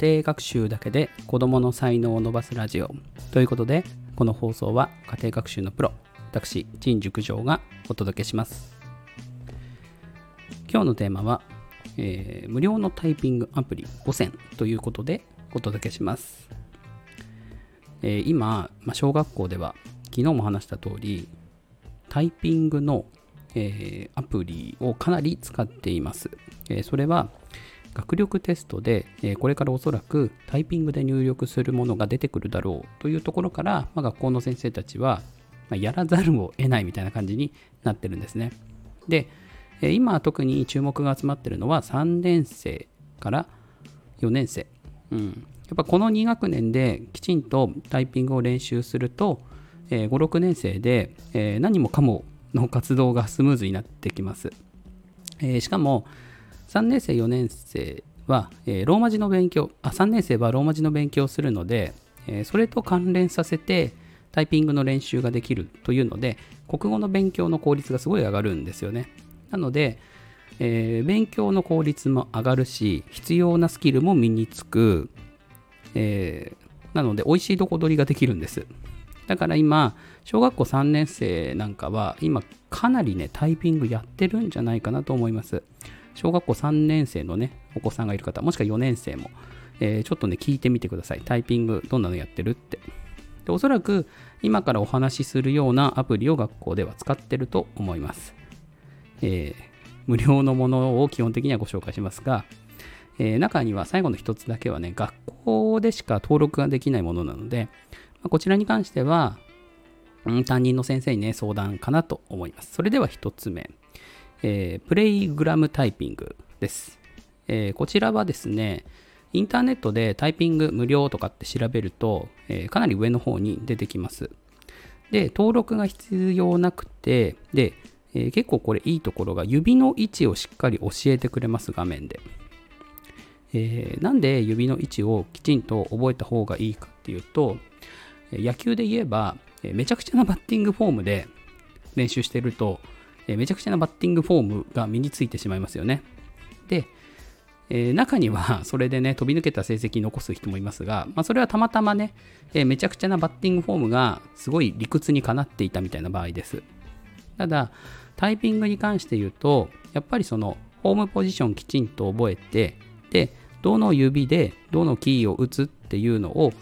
庭学習だけで子供の才能を伸ばすラジオということでこの放送は家庭学習のプロ私陳塾長がお届けします。今日のテーマは、えー無料のタイピングアプリ5選ということでお届けします、えー今、まあ、小学校では昨日も話した通りタイピングの、えーアプリをかなり使っています、えそれは学力テストで、えこれからおそらくタイピングで入力するものが出てくるだろうというところから、まあ、学校の先生たちは、まあやらざるを得ないみたいな感じになってるんですね。で、え今特に注目が集まってるのは3年生から4年生。うん、やっぱこの2学年できちんとタイピングを練習すると、えー5、6年生で、えー何もかもの活動がスムーズになってきます。えーしかも3年生4年生は、えーローマ字の勉強あ3年生はローマ字の勉強をするので、えーそれと関連させてタイピングの練習ができるというので国語の勉強の効率がすごい上がるんですよね。なので、えー勉強の効率も上がるし必要なスキルも身につく、えーなので美味しいとこ取りができるんです。だから今小学校3年生なんかは今かなりねタイピングやってるんじゃないかなと思います。小学校3年生のねお子さんがいる方もしくは4年生も、えーちょっとね聞いてみてください。タイピングどんなのやってるって。でおそらく今からお話しするようなアプリを学校では使ってると思います、えー無料のものを基本的にはご紹介しますが、えー中には最後の一つだけはね学校でしか登録ができないものなので、まあこちらに関しては担任の先生にね相談かなと思います。それでは一つ目、えープレイグラムタイピングです、えーこちらはですねインターネットでタイピング無料とかって調べると、えーかなり上の方に出てきます。で登録が必要なくてで、えー結構これいいところが指の位置をしっかり教えてくれます画面で、えーなんで指の位置をきちんと覚えた方がいいかっていうと野球で言えば、めちゃくちゃなバッティングフォームで練習してると、えめちゃくちゃなバッティングフォームが身についてしまいますよね。で、えー中には それでね、飛び抜けた成績残す人もいますが、まあ、それはたまたまね、えーめちゃくちゃなバッティングフォームがすごい理屈にかなっていたみたいな場合です。ただ、タイピングに関して言うと、やっぱりその、ホームポジションきちんと覚えて、で、どの指でどのキーを打つっていうのを、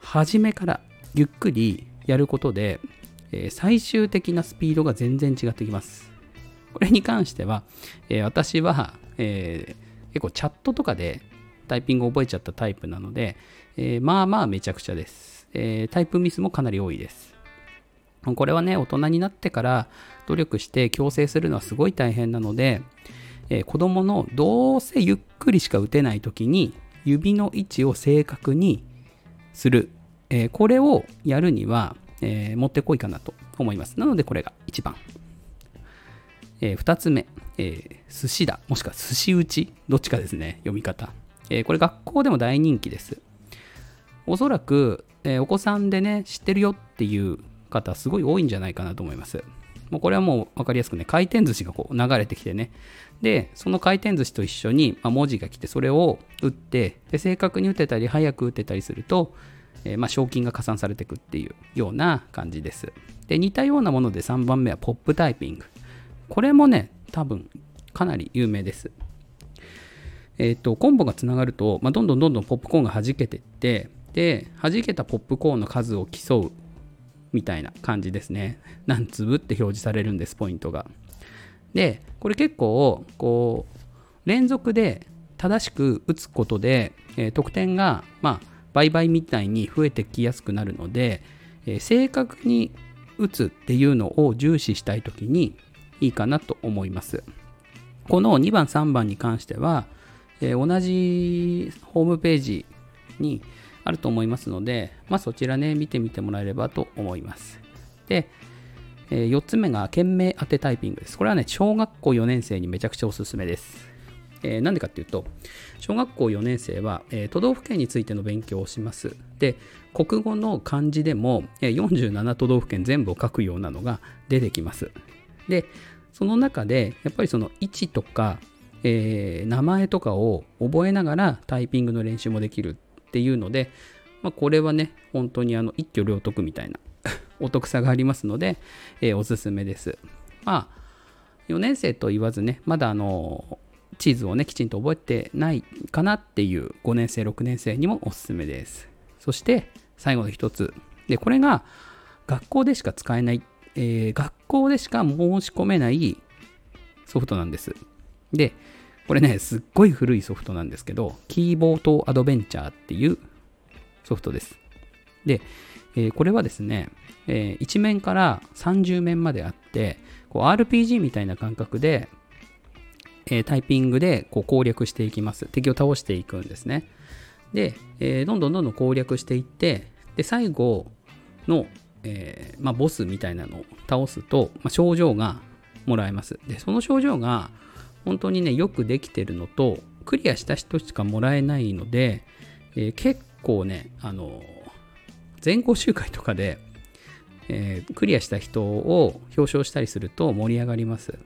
初めからゆっくりやることで、えー最終的なスピードが全然違ってきます。これに関しては、えー私は、えー結構チャットとかでタイピングを覚えちゃったタイプなので、えまあまあめちゃくちゃです、えタイプミスもかなり多いです。これはね、大人になってから努力して矯正するのはすごい大変なので、えー子供のどうせゆっくりしか打てない時に指の位置を正確にする、えこれをやるには、えーもってこいかなと思います。なのでこれが1番。え2つ目、えー寿司だ、もしくは寿司打ち、どっちかですね、読み方。えーこれ学校でも大人気です。おそらく、えお子さんでね、知ってるよっていう方、すごい多いんじゃないかなと思います。もうこれはもう分かりやすくね、回転寿司がこう流れてきてね、で、その回転寿司と一緒に、ま、文字が来て、それを打って、で正確に打てたり、早く打てたりすると、えーまあ、賞金が加算されていくっていうような感じです。で、似たようなもので3番目はポップタイピング。これもね、多分かなり有名です。えっ、と、コンボがつながると、まあ、どんどんどんどんポップコーンが弾けていって、で、弾けたポップコーンの数を競うみたいな感じですね。何粒って表示されるんです、ポイントが。で、これ結構、こう、連続で正しく打つことで、えー得点が、まあ、倍々みたいに増えてきやすくなるので、えー正確に打つっていうのを重視したいときにいいかなと思います。この2番、3番に関しては、えー同じホームページにあると思いますので、まあ、そちらね、見てみてもらえればと思います。で、え4つ目が件名当てタイピングです。これはね、小学校4年生にめちゃくちゃおすすめです。えーなんでかっていうと、小学校4年生は、えー都道府県についての勉強をします。で、国語の漢字でも、えー47都道府県全部を書くようなのが出てきます。で、その中で、やっぱりその位置とか、えー、名前とかを覚えながらタイピングの練習もできるっていうので、まあ、これはね、本当にあの一挙両得みたいな お得さがありますので、えー、おすすめです。まあ、4年生と言わずね、まだあの、地図をね、きちんと覚えてないかなっていう5年生、6年生にもおすすめです。そして、最後の一つ。で、これが学校でしか使えない、えー、学校でしか申し込めないソフトなんです。で、これね、すっごい古いソフトなんですけど、キーボードアドベンチャーっていうソフトです。で、えー、これはですね、えー、1面から30面まであって、こう RPG みたいな感覚で、え、タイピングでこう攻略していきます。敵を倒していくんですね。で、えー、どんどんどんどん攻略していって、で、最後の、えー、まあ、ボスみたいなのを倒すと、まあ、症状がもらえます。で、その症状が本当にね、よくできてるのと、クリアした人しかもらえないので、えー、結構ね、あの、全校集会とかで、え、クリアした人を表彰したりすると盛り上がります。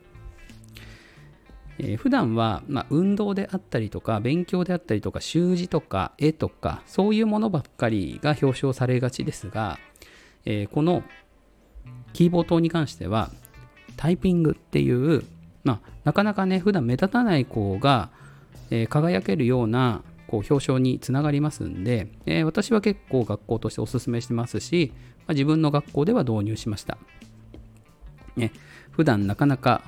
えー、普段は、まあ、運動であったりとか勉強であったりとか習字とか絵とかそういうものばっかりが表彰されがちですが、えー、このキーボードに関してはタイピングっていう、まあ、なかなかね普段目立たない子が、えー、輝けるようなこう表彰につながりますんで、え、私は結構学校としてお勧めしてますし、まあ、自分の学校では導入しました。ね、普段なかなか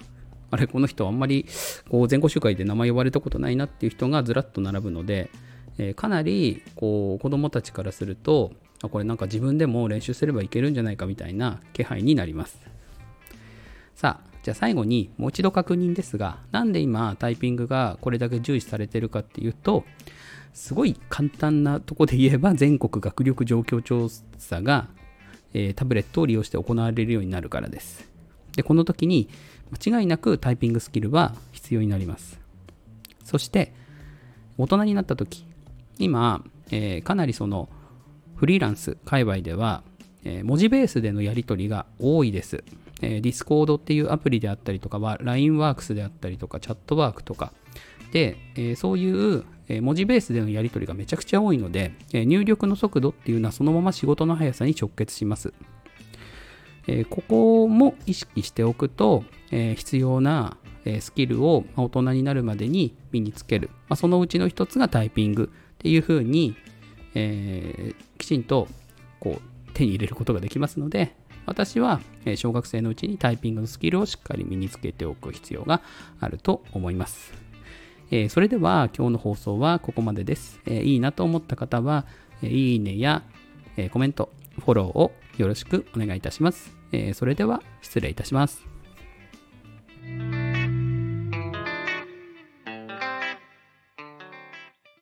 あれ、この人あんまりこう前後集会で名前呼ばれたことないなっていう人がずらっと並ぶので、えー、かなりこう子供たちからすると、あこれなんか自分でも練習すればいけるんじゃないかみたいな気配になります。さあ、じゃあ最後にもう一度確認ですが、なんで今タイピングがこれだけ重視されてるかっていうと、すごい簡単なとこで言えば全国学力状況調査が、えー、タブレットを利用して行われるようになるからです。で、この時に間違いなくタイピングスキルは必要になります。そして、大人になった時、今、えー、かなりそのフリーランス界隈では、えー、文字ベースでのやり取りが多いです。えー、Discord っていうアプリであったりとかは LINEWorks であったりとかチャットワークとかで、えー、そういう、文字ベースでのやり取りがめちゃくちゃ多いので、え入力の速度っていうのはそのまま仕事の速さに直結します。えここも意識しておくと、え必要なスキルを大人になるまでに身につける、まあ、そのうちの一つがタイピングっていうふうに、え、きちんとこう手に入れることができますので私は小学生のうちにタイピングのスキルをしっかり身につけておく必要があると思います。え、それでは今日の放送はここまでです。え、いいなと思った方は、えいいねや、えコメント、フォローをよろしくお願いいたします。えそれでは失礼いたします。